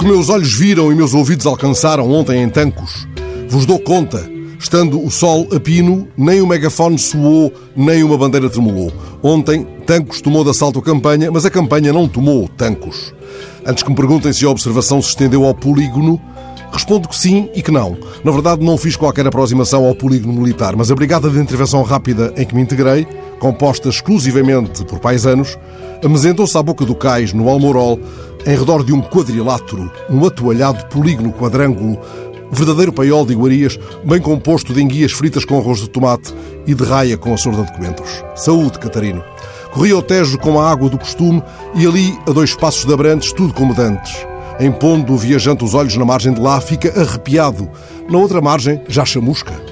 que meus olhos viram e meus ouvidos alcançaram ontem em Tancos, vos dou conta. Estando o sol a pino, nem o megafone soou, nem uma bandeira tremulou. Ontem, Tancos tomou de assalto a campanha, mas a campanha não tomou Tancos. Antes que me perguntem se a observação se estendeu ao polígono, respondo que sim e que não. Na verdade, não fiz qualquer aproximação ao polígono militar, mas a Brigada de Intervenção Rápida em que me integrei, composta exclusivamente por paisanos, amesentou-se à boca do cais, no Almorol, em redor de um quadrilátero, um atoalhado polígono quadrângulo, verdadeiro paiol de iguarias, bem composto de enguias fritas com arroz de tomate e de raia com a sorda de coentros. Saúde, Catarino. Corria o Tejo com a água do costume e ali, a dois passos de Abrantes, tudo como dantes. Empondo o viajante os olhos na margem de lá, fica arrepiado. Na outra margem, já chamusca.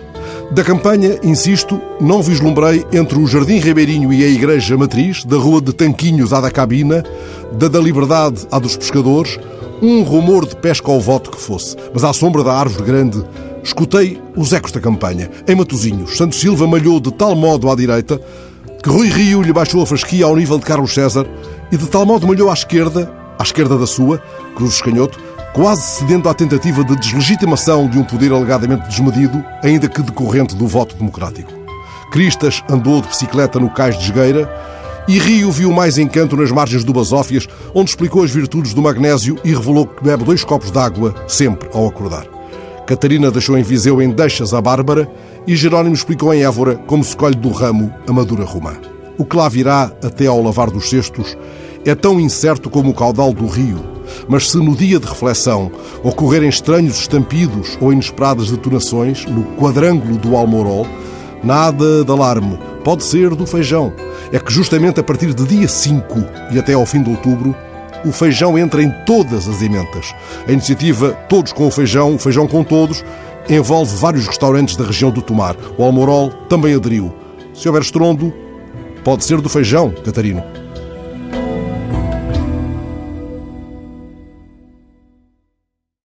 Da campanha, insisto, não vislumbrei entre o Jardim Ribeirinho e a Igreja Matriz, da Rua de Tanquinhos à da Cabina, da da Liberdade à dos Pescadores, um rumor de pesca ao voto que fosse. Mas à sombra da árvore grande, escutei os ecos da campanha. Em Matozinhos, Santo Silva malhou de tal modo à direita que Rui Rio lhe baixou a fasquia ao nível de Carlos César e de tal modo malhou à esquerda, à esquerda da sua, Cruz Escanhoto, quase cedendo à tentativa de deslegitimação de um poder alegadamente desmedido, ainda que decorrente do voto democrático. Cristas andou de bicicleta no cais de Esgueira e Rio viu mais encanto nas margens do Basófias, onde explicou as virtudes do magnésio e revelou que bebe dois copos de água sempre ao acordar. Catarina deixou em Viseu em deixas a Bárbara e Jerónimo explicou em Évora como se colhe do ramo a madura romã. O que lá virá até ao lavar dos cestos é tão incerto como o caudal do rio mas se no dia de reflexão ocorrerem estranhos estampidos ou inesperadas detonações no quadrângulo do Almorol, nada de alarme, pode ser do feijão. É que justamente a partir de dia 5 e até ao fim de outubro, o feijão entra em todas as ementas. A iniciativa Todos com o Feijão, o Feijão com Todos, envolve vários restaurantes da região do Tomar. O Almorol também aderiu. Se houver estrondo, pode ser do feijão, Catarino.